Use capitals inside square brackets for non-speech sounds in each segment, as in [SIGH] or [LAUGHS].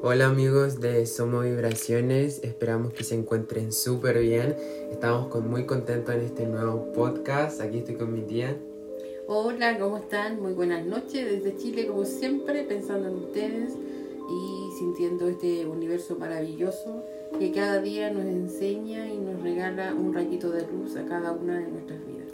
Hola amigos de Somos Vibraciones, esperamos que se encuentren súper bien. Estamos muy contentos en este nuevo podcast. Aquí estoy con mi tía. Hola, ¿cómo están? Muy buenas noches desde Chile, como siempre, pensando en ustedes y sintiendo este universo maravilloso que cada día nos enseña y nos regala un rayito de luz a cada una de nuestras vidas.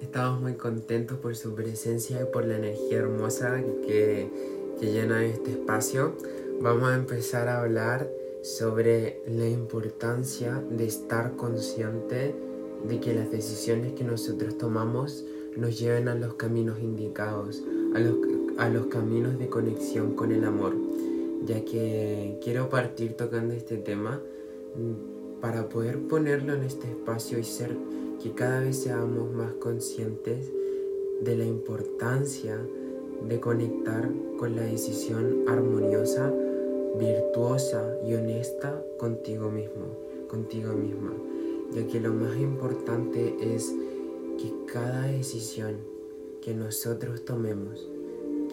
Estamos muy contentos por su presencia y por la energía hermosa que, que llena este espacio. Vamos a empezar a hablar sobre la importancia de estar consciente de que las decisiones que nosotros tomamos nos lleven a los caminos indicados, a los, a los caminos de conexión con el amor, ya que quiero partir tocando este tema mm, para poder ponerlo en este espacio y ser que cada vez seamos más conscientes de la importancia de conectar con la decisión armoniosa, virtuosa y honesta contigo mismo, contigo misma, ya que lo más importante es que cada decisión que nosotros tomemos,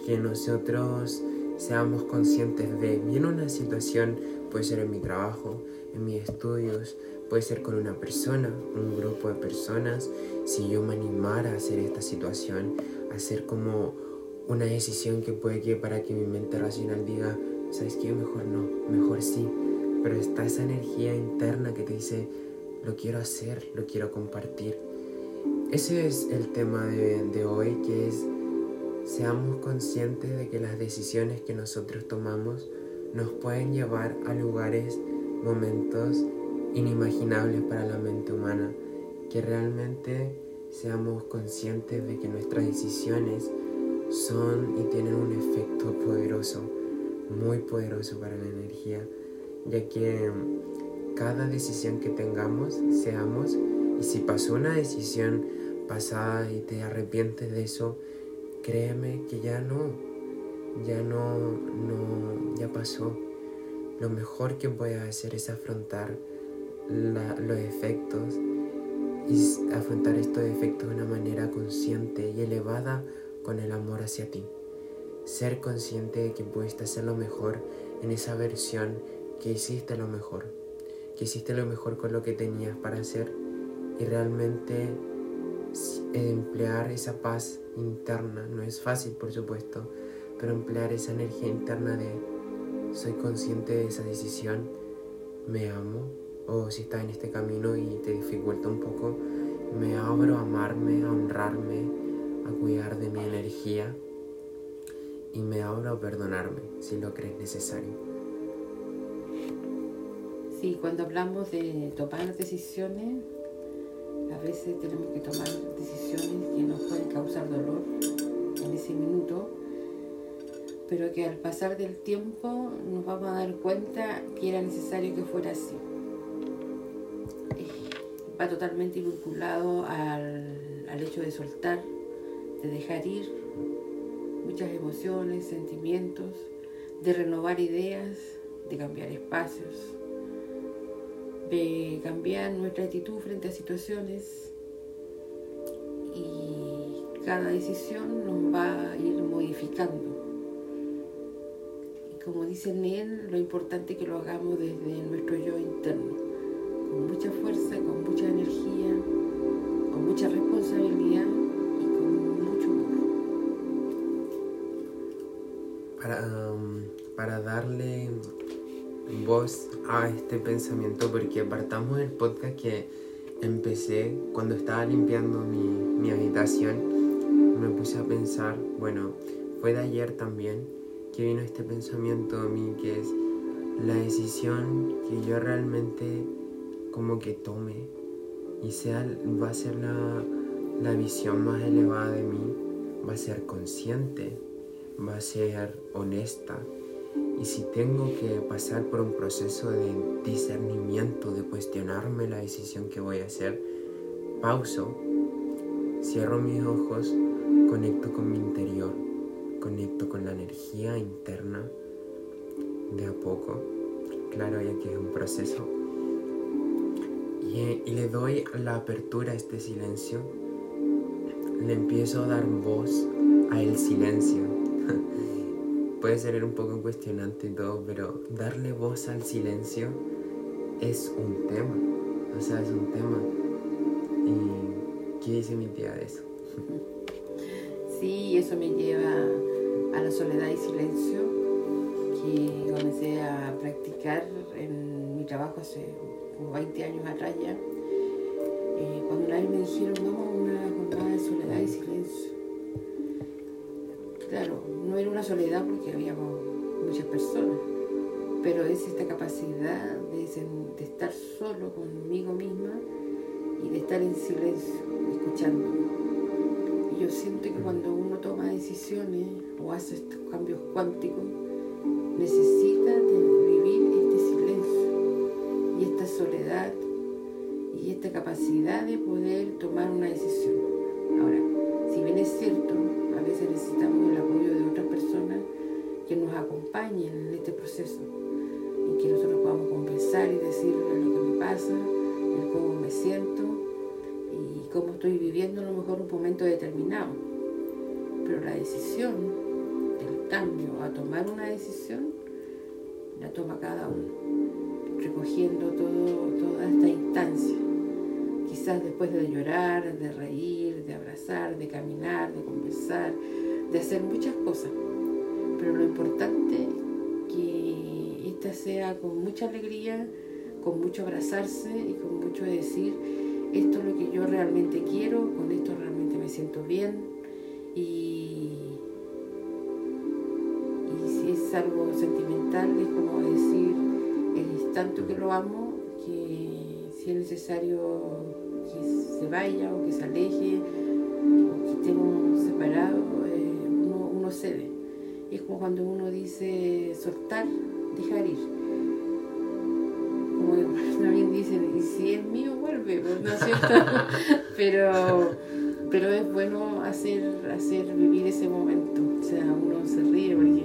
que nosotros seamos conscientes de, bien una situación, puede ser en mi trabajo, en mis estudios, puede ser con una persona, un grupo de personas, si yo me animara a hacer esta situación, hacer como una decisión que puede que para que mi mente racional diga, ¿sabes qué? Mejor no, mejor sí, pero está esa energía interna que te dice, lo quiero hacer, lo quiero compartir. Ese es el tema de, de hoy, que es seamos conscientes de que las decisiones que nosotros tomamos nos pueden llevar a lugares, momentos inimaginables para la mente humana, que realmente seamos conscientes de que nuestras decisiones son y tienen un efecto poderoso, muy poderoso para la energía, ya que cada decisión que tengamos, seamos, y si pasó una decisión pasada y te arrepientes de eso, créeme que ya no, ya no, no, ya pasó. Lo mejor que puedes hacer es afrontar los efectos y afrontar estos efectos de una manera consciente y elevada con el amor hacia ti. Ser consciente de que pudiste hacer lo mejor en esa versión que hiciste lo mejor, que hiciste lo mejor con lo que tenías para hacer y realmente emplear esa paz interna. No es fácil, por supuesto, pero emplear esa energía interna de soy consciente de esa decisión, me amo, o si estás en este camino y te dificulta un poco, me abro a amarme, a honrarme, a cuidar de mi energía y me abro a perdonarme si lo crees necesario. Sí, cuando hablamos de tomar decisiones, a veces tenemos que tomar decisiones que nos pueden causar dolor en ese minuto, pero que al pasar del tiempo nos vamos a dar cuenta que era necesario que fuera así va totalmente vinculado al, al hecho de soltar, de dejar ir muchas emociones, sentimientos, de renovar ideas, de cambiar espacios, de cambiar nuestra actitud frente a situaciones y cada decisión nos va a ir modificando. Y como dice Nel, lo importante es que lo hagamos desde nuestro yo interno con mucha fuerza, con mucha energía, con mucha responsabilidad Para, um, para darle voz a este pensamiento, porque apartamos el podcast que empecé cuando estaba limpiando mi, mi habitación, me puse a pensar, bueno, fue de ayer también que vino este pensamiento a mí, que es la decisión que yo realmente como que tome y sea, va a ser la, la visión más elevada de mí, va a ser consciente, va a ser honesta. Y si tengo que pasar por un proceso de discernimiento, de cuestionarme la decisión que voy a hacer, pauso, cierro mis ojos, conecto con mi interior, conecto con la energía interna de a poco. Claro, ya que es un proceso y, le doy la apertura a este silencio, le empiezo a dar voz a el silencio. Puede ser un poco cuestionante y todo, pero darle voz al silencio es un tema. O sea, es un tema. ¿Y qué dice mi tía de eso? [LAUGHS] Sí, eso me lleva a la soledad y silencio que comencé a practicar en mi trabajo hace como 20 años atrás ya. Eh, cuando una vez me dijeron, vamos a una jornada de soledad y silencio. Claro, no una soledad porque habíamos muchas personas, pero es esta capacidad de, estar solo conmigo misma y de estar en silencio, escuchando yo siento que cuando uno toma decisiones o hace estos cambios cuánticos, necesita vivir este silencio y esta soledad y esta capacidad de poder tomar una decisión. Ahora, si bien es cierto, a veces necesitamos proceso y que nosotros podamos conversar y decirle lo que me pasa, el cómo me siento cómo estoy viviendo a lo mejor un momento determinado. Pero la decisión del cambio a tomar una decisión la toma cada uno, recogiendo todo, toda esta instancia. Quizás después de llorar, de reír, de abrazar, de caminar, de conversar, de hacer muchas cosas. Pero lo importante sea con mucha alegría, con mucho abrazarse y con mucho decir, esto es lo que yo realmente quiero, con esto realmente me siento bien y, y si es algo sentimental es como decir, es tanto que lo amo que si es necesario que se vaya o que se aleje o que estemos separados, eh, uno, uno cede. Es como cuando uno dice soltar, dejar ir como [LAUGHS] también dicen, y si es mío, vuelve, pues, [LAUGHS] ¿no es [LAUGHS] cierto? pero, pero es bueno hacer, hacer vivir ese momento. O sea, uno se ríe porque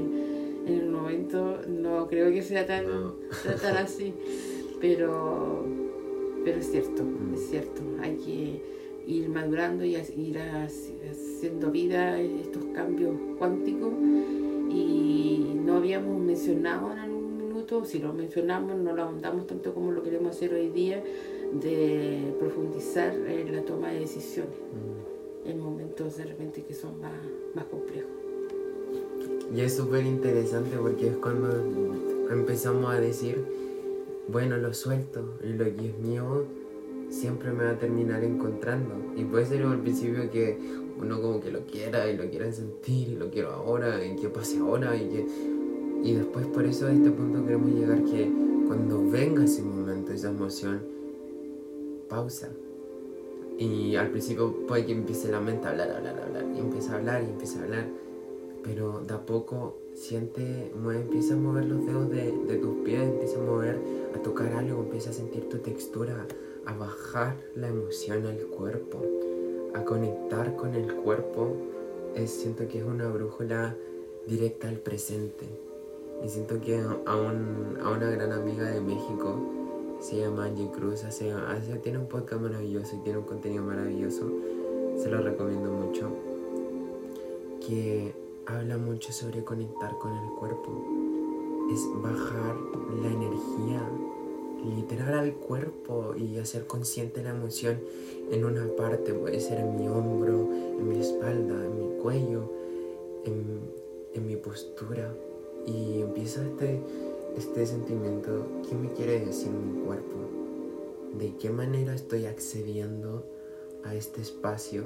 en el momento no creo que sea tan, tan así, pero, pero es cierto, mm. es cierto. Hay que ir madurando y ir haciendo vida estos cambios cuánticos y no habíamos mencionado en si lo mencionamos, no lo ahondamos tanto como lo queremos hacer hoy día, de profundizar en la toma de decisiones mm. en momentos de repente que son más, más complejos. Y es súper interesante porque es cuando empezamos a decir, bueno, lo suelto y lo que es mío siempre me va a terminar encontrando. Y puede ser al principio que uno como que lo quiera y lo quiera sentir y lo quiero ahora y que pase ahora y que y después por eso a este punto queremos llegar que cuando venga ese momento, esa emoción, pausa. Y al principio puede que empiece la mente a hablar, hablar, hablar, y empieza a hablar y empieza a hablar. Pero de a poco siente, mueve, empieza a mover los dedos de, de tus pies, empieza a mover, a tocar algo, empieza a sentir tu textura, a bajar la emoción al cuerpo, a conectar con el cuerpo. Es, siento que es una brújula directa al presente y siento que a, una gran amiga de México, se llama Angie Cruz, hace, hace, tiene un podcast maravilloso y tiene un contenido maravilloso, se lo recomiendo mucho, que habla mucho sobre conectar con el cuerpo. Es bajar la energía literal al cuerpo y hacer consciente la emoción en una parte, puede ser en mi hombro, en mi espalda, en mi cuello, en, en mi postura y empieza este, este sentimiento, ¿qué me quiere decir mi cuerpo? ¿De qué manera estoy accediendo a este espacio,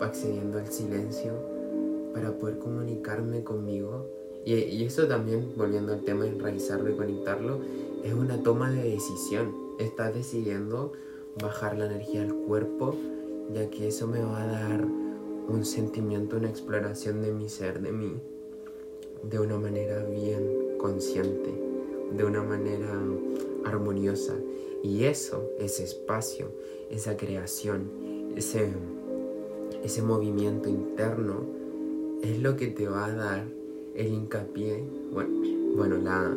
accediendo al silencio para poder comunicarme conmigo? Y, eso también, volviendo al tema de enraizarlo y conectarlo, es una toma de decisión. Estás decidiendo bajar la energía al cuerpo, ya que eso me va a dar un sentimiento, una exploración de mi ser, de mí, de una manera bien consciente, de una manera armoniosa. Y eso, ese espacio, esa creación, ese, ese movimiento interno, es lo que te va a dar el hincapié, bueno, bueno la,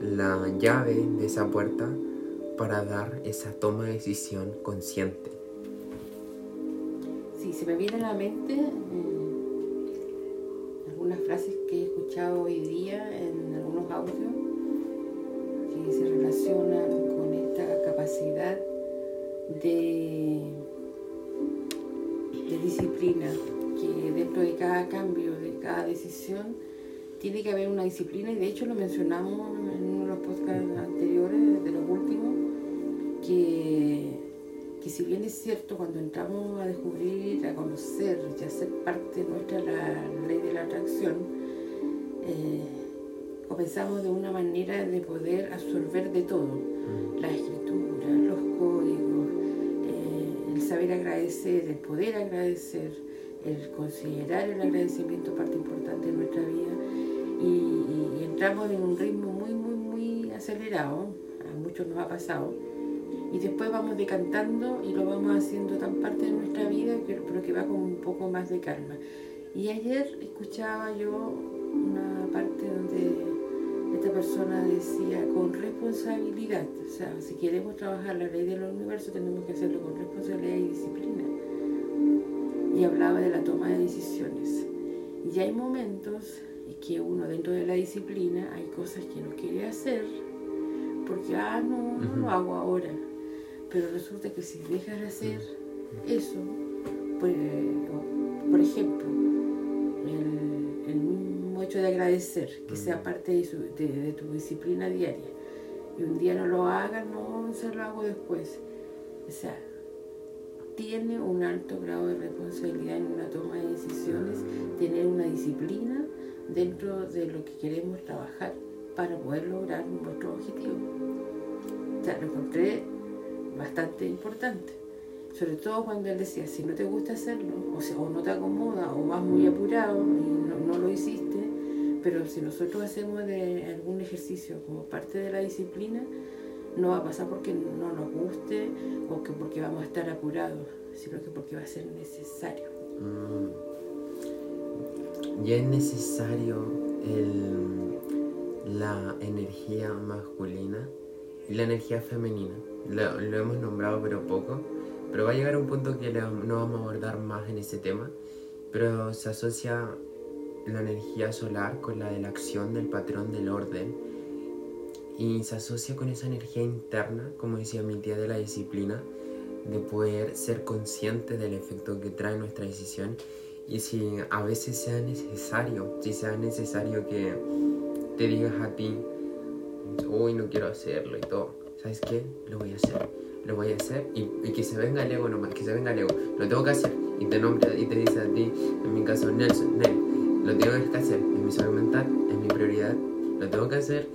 la llave de esa puerta para dar esa toma de decisión consciente. Sí, se me viene a la mente con esta capacidad de, disciplina, que dentro de cada cambio, de cada decisión, tiene que haber una disciplina y de hecho lo mencionamos en uno de los podcasts anteriores, de los últimos, que y si bien es cierto, cuando entramos a descubrir, a conocer y a ser parte nuestra la ley de la atracción, eh, comenzamos de una manera de poder absorber de todo, mm. la escritura, los códigos, eh, el saber agradecer, el poder agradecer, el considerar el agradecimiento parte importante de nuestra vida y, y entramos en un ritmo muy, muy, muy acelerado, a muchos nos ha pasado y después vamos decantando y lo vamos haciendo tan parte de nuestra vida, pero que va con un poco más de calma. Y ayer escuchaba yo una parte donde esta persona decía con responsabilidad, o sea, si queremos trabajar la ley del universo tenemos que hacerlo con responsabilidad y disciplina. Y hablaba de la toma de decisiones. Y hay momentos que uno dentro de la disciplina hay cosas que no quiere hacer porque, ah, no, no lo hago ahora pero resulta que si dejas de hacer eso, pues, por ejemplo, el, mismo hecho de agradecer, que sea parte de, tu disciplina diaria, y un día no lo hagas, no se lo hago después. O sea, tiene un alto grado de responsabilidad en una toma de decisiones, tener una disciplina dentro de lo que queremos trabajar para poder lograr nuestro objetivo. O sea, lo encontré bastante importante. Sobre todo cuando él decía, si no te gusta hacerlo, o, sea, o no te acomoda, o vas muy apurado y no, lo hiciste, pero si nosotros hacemos de algún ejercicio como parte de la disciplina, no va a pasar porque no nos guste o que porque vamos a estar apurados, sino que porque va a ser necesario. Mm. Ya es necesario el, la energía masculina y la energía femenina lo, hemos nombrado pero poco, pero va a llegar un punto que no vamos a abordar más en ese tema, pero se asocia la energía solar con la de la acción del patrón del orden. Y se asocia con esa energía interna, como decía mi tía, de la disciplina, de poder ser consciente del efecto que trae nuestra decisión. Y si a veces sea necesario, si sea necesario que te digas a ti, uy, no quiero hacerlo y todo ¿sabes qué? Lo voy a hacer, lo voy a hacer y, que se venga el ego nomás, que se venga el ego, lo tengo que hacer. Y te nombra y te dice a ti, en mi caso Nelson, Nel, lo tengo que hacer, es mi salud mental, es mi prioridad, lo tengo que hacer,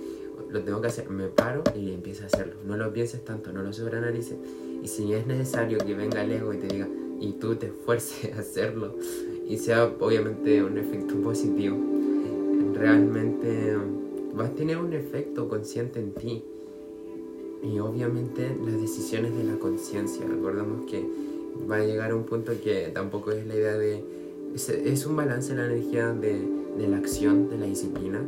lo tengo que hacer, me paro y empiezo a hacerlo, no lo pienses tanto, no lo sobreanalices. Y si es necesario que venga el ego y te diga y tú te esfuerces a hacerlo y sea obviamente un efecto positivo, realmente vas a tener un efecto consciente en ti y obviamente las decisiones de la conciencia. Recordemos que va a llegar a un punto que tampoco es la idea de... Es, un balance la energía de, de, la acción, de la disciplina,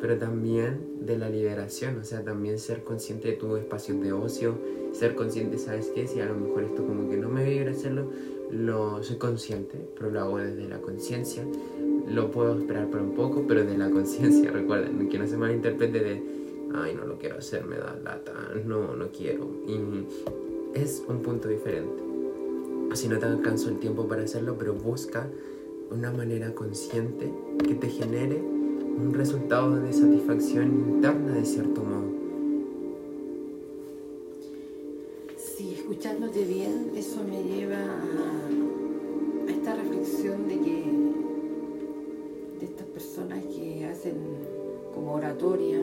pero también de la liberación, o sea, también ser consciente de tu espacio de ocio, ser consciente, ¿sabes qué? Si a lo mejor esto como que no me vibra hacerlo, lo soy consciente, pero lo hago desde la conciencia. Lo puedo esperar por un poco, pero de la conciencia, [LAUGHS] recuerden, que no se malinterprete de ay, no lo quiero hacer, me da lata, no, no quiero. Y es un punto diferente. Si no te alcanzó el tiempo para hacerlo, pero busca una manera consciente que te genere un resultado de satisfacción interna de cierto modo. Sí, escuchándote bien, eso me lleva a, esta reflexión de que de estas personas que hacen como oratoria,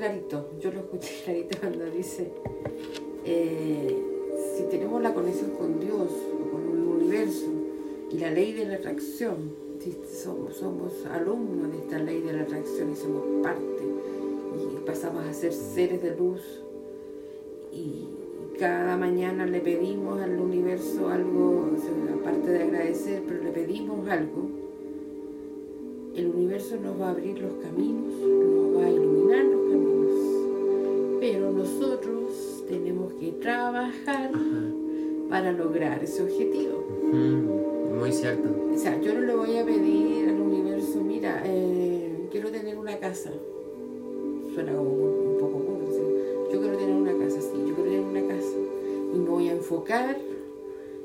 clarito, yo lo escuché [LAUGHS] clarito cuando dice, eh, si tenemos la conexión con Dios o con el universo y la ley de la atracción, somos, alumnos de esta ley de la atracción y somos parte y pasamos a ser seres de luz y cada mañana le pedimos al universo algo, aparte de agradecer, pero le pedimos algo, el universo nos va a abrir los caminos, nos va a iluminar pero nosotros tenemos que trabajar para lograr ese objetivo. muy cierto. O sea, yo no le voy a pedir al universo, mira, eh, quiero tener una casa. Suena como un poco cursi. Yo quiero tener una casa, sí, yo quiero tener una casa. Y me voy a enfocar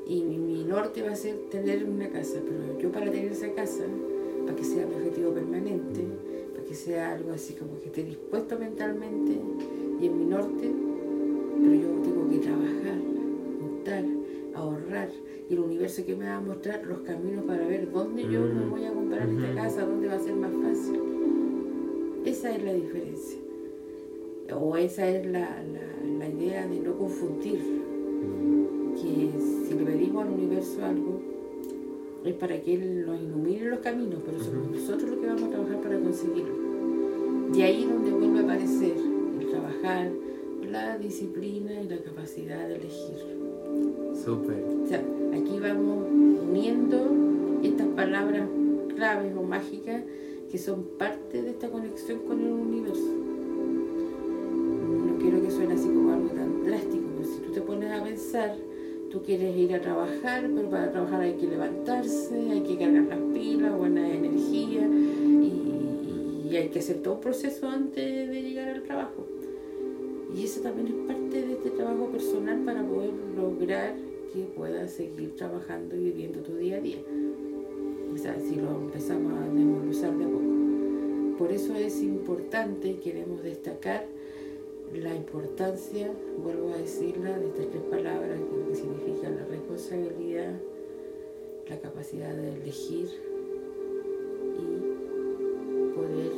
y mi, mi norte va a ser tener una casa. Pero yo para tener esa casa, para que sea mi objetivo permanente, que sea algo así como que esté dispuesto mentalmente y en mi norte, pero yo tengo que trabajar, juntar, ahorrar y el universo que me va a mostrar los caminos para ver dónde yo me voy a comprar esta casa, dónde va a ser más fácil. Esa es la diferencia. O esa es la, la, la idea de no confundir. Que si le pedimos al universo algo, es para que Él nos ilumine los caminos, pero somos nosotros los que vamos a trabajar para conseguirlo. Y ahí donde vuelve a aparecer el trabajar, la disciplina y la capacidad de elegir. Súper. O sea, aquí vamos uniendo estas palabras claves o mágicas que son parte de esta conexión con el universo. No quiero que suene así como algo tan drástico, pero si tú te pones a pensar, tú quieres ir a trabajar, pero para trabajar hay que levantarse, hay que cargar las pilas, buena energía y, hay que hacer todo un proceso antes de llegar al trabajo. Y eso también es parte de este trabajo personal para poder lograr que puedas seguir trabajando y viviendo tu día a día. O sea, si lo empezamos a desmenuzar de poco. Por eso es importante y queremos destacar la importancia, vuelvo a decirla, de estas tres palabras que, significan la responsabilidad, la capacidad de elegir y poder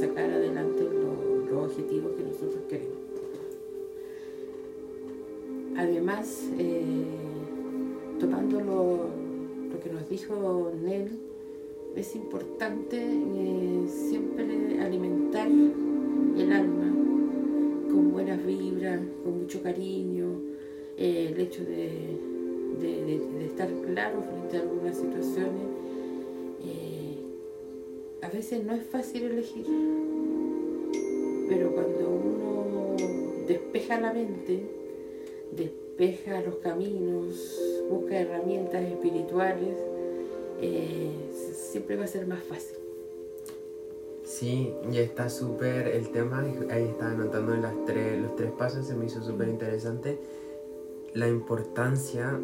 sacar adelante los, los objetivos que nosotros queremos. Además, eh, tomando lo, lo, que nos dijo Nel, es importante eh, siempre alimentar el alma con mucho cariño, eh, el hecho de, de, estar claro frente a algunas situaciones. a veces no es fácil elegir, pero cuando uno despeja la mente, despeja los caminos, busca herramientas espirituales, eh, siempre va a ser más fácil. Sí, y está súper el tema, ahí estaba anotando las tres, los tres pasos, se me hizo súper interesante la importancia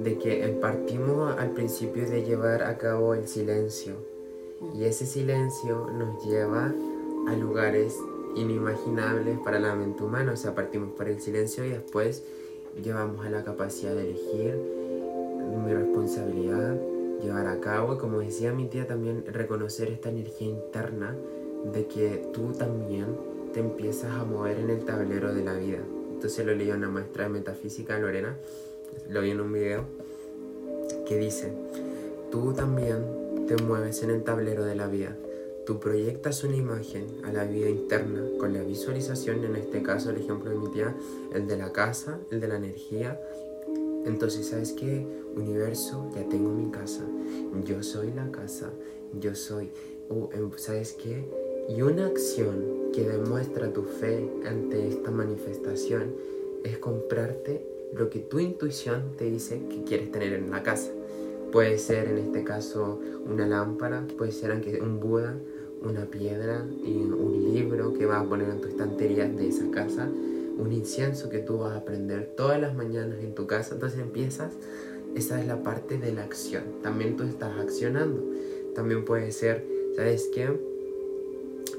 de que partimos al principio de llevar a cabo el silencio. Y ese silencio nos lleva a lugares inimaginables para la mente humana, o sea, partimos por el silencio y después llevamos a la capacidad de elegir, mi responsabilidad, llevar a cabo y como decía mi tía también reconocer esta energía interna de que tú también te empiezas a mover en el tablero de la vida. Entonces lo leí una maestra de metafísica, Lorena, lo vi en un video que dice, tú también te mueves en el tablero de la vida. Tú proyectas una imagen a la vida interna con la visualización, en este caso el ejemplo de mi tía, el de la casa, el de la energía. Entonces, ¿sabes qué? Universo, ya tengo mi casa. Yo soy la casa. Yo soy... Uh, ¿Sabes qué? Y una acción que demuestra tu fe ante esta manifestación es comprarte lo que tu intuición te dice que quieres tener en la casa. Puede ser en este caso una lámpara, puede ser un Buda, una piedra y un libro que vas a poner en tu estantería de esa casa, un incienso que tú vas a prender todas las mañanas en tu casa. Entonces empiezas, esa es la parte de la acción. También tú estás accionando. También puede ser, ¿sabes qué?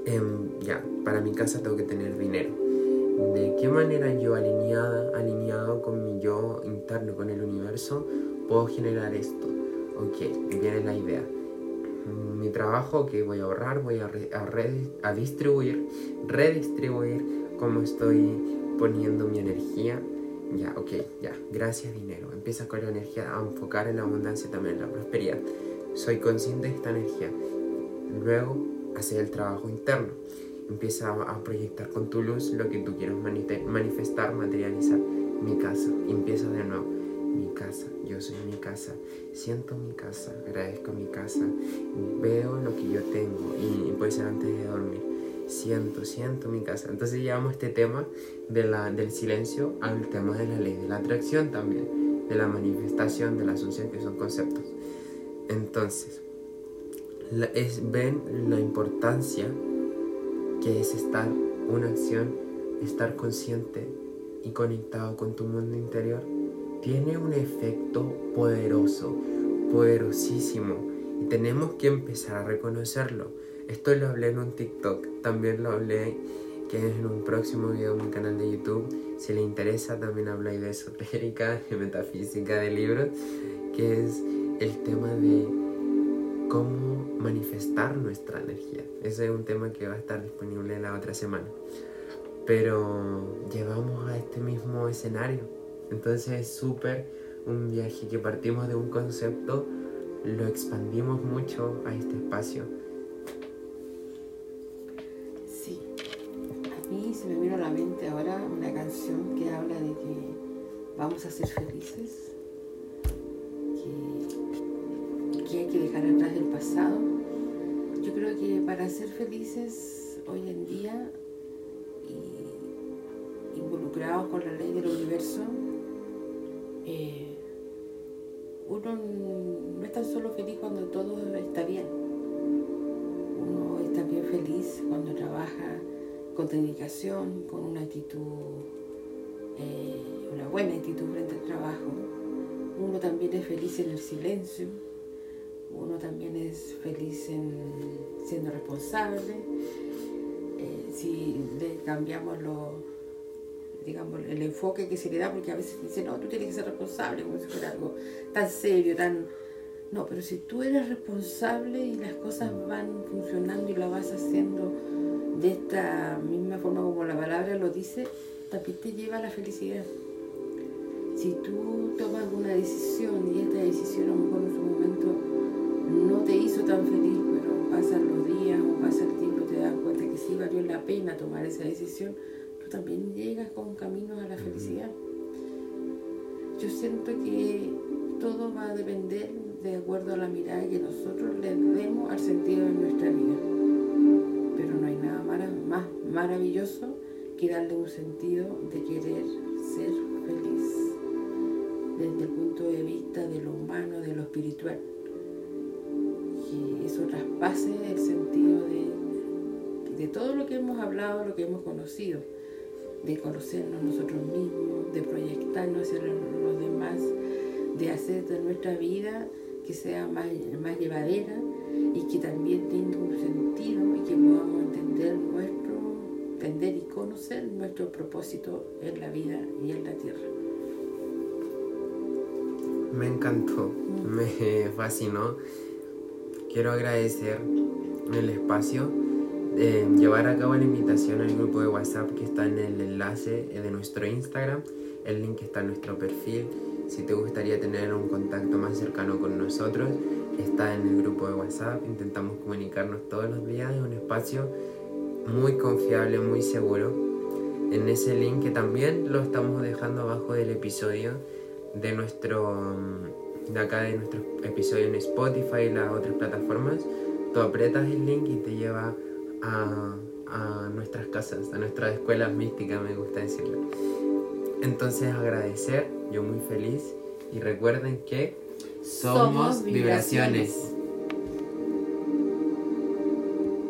Eh, ya, para mi casa tengo que tener dinero. ¿De qué manera yo alineada, alineado con mi yo interno, con el universo, puedo generar esto? Ok, viene la idea. Mi trabajo que voy a ahorrar, voy a, re, a, distribuir, redistribuir cómo estoy poniendo mi energía. Ya, ok, ya, gracias dinero. Empieza con la energía a enfocar en la abundancia también, en la prosperidad. Soy consciente de esta energía. Luego hacer el trabajo interno. Empieza a proyectar con tu luz lo que tú quieres manifestar, materializar. Mi casa. Empieza de nuevo. Mi casa. Yo soy mi casa. Siento mi casa. Agradezco mi casa. Veo lo que yo tengo. Y puede ser antes de dormir. Siento, siento mi casa. Entonces llevamos este tema de la, del silencio al tema de la ley de la atracción también. De la manifestación, de la asunción, que son conceptos. Entonces, es, ven la importancia que es estar una acción, estar consciente y conectado con tu mundo interior, tiene un efecto poderoso, poderosísimo, y tenemos que empezar a reconocerlo. Esto lo hablé en un TikTok, también lo hablé que es en un próximo video en mi canal de YouTube. Si le interesa, también hablo de esotérica, [LAUGHS] de metafísica, de libros, que es el tema de cómo manifestar nuestra energía. Ese es un tema que va a estar disponible la otra semana. Pero llevamos a este mismo escenario. Entonces es súper un viaje que partimos de un concepto, lo expandimos mucho a este espacio ahora una canción que habla de que vamos a ser felices, que, hay que dejar atrás el pasado. Yo creo que para ser felices hoy en día y involucrados con la ley del universo, eh, uno no es tan solo feliz cuando todo está bien. Uno está bien feliz cuando trabaja con dedicación, con una actitud, eh, una buena actitud frente al trabajo. Uno también es feliz en el silencio, uno también es feliz en siendo responsable. Eh, si le cambiamos lo, digamos, el enfoque que se le da, porque a veces dicen, no, tú tienes que ser responsable, como si fuera algo tan serio, tan... No, pero si tú eres responsable y las cosas van funcionando y lo vas haciendo de esta misma forma como la palabra lo dice, también te lleva a la felicidad. Si tú tomas una decisión y esta decisión a lo mejor en su momento no te hizo tan feliz, pero pasan los días o pasa el tiempo, te das cuenta que sí valió la pena tomar esa decisión, tú también llegas con camino a la felicidad. Yo siento que todo va a depender de acuerdo a la mirada que nosotros le demos al sentido de nuestra vida maravilloso que darle un sentido de querer ser feliz desde el punto de vista de lo humano, de lo espiritual. Que eso traspase el sentido de, de todo lo que hemos hablado, lo que hemos conocido, de conocernos nosotros mismos, de proyectarnos hacia los demás, de hacer de nuestra vida que sea más, más llevadera y que también tenga un sentido y que podamos entender nuestro, entender y conocer nuestro propósito en la vida y en la tierra. Me encantó, me fascinó. Quiero agradecer el espacio de llevar a cabo la invitación al grupo de WhatsApp que está en el enlace de nuestro Instagram. El link está en nuestro perfil. Si te gustaría tener un contacto más cercano con nosotros, está en el grupo de WhatsApp, intentamos comunicarnos todos los días, es un espacio muy confiable, muy seguro. En ese link que también lo estamos dejando abajo del episodio de nuestro de acá de nuestro episodio en Spotify y las otras plataformas, tú apretas el link y te lleva a, a nuestras casas, a nuestras escuelas místicas, me gusta decirlo. Entonces agradecer, yo muy feliz y recuerden que somos vibraciones.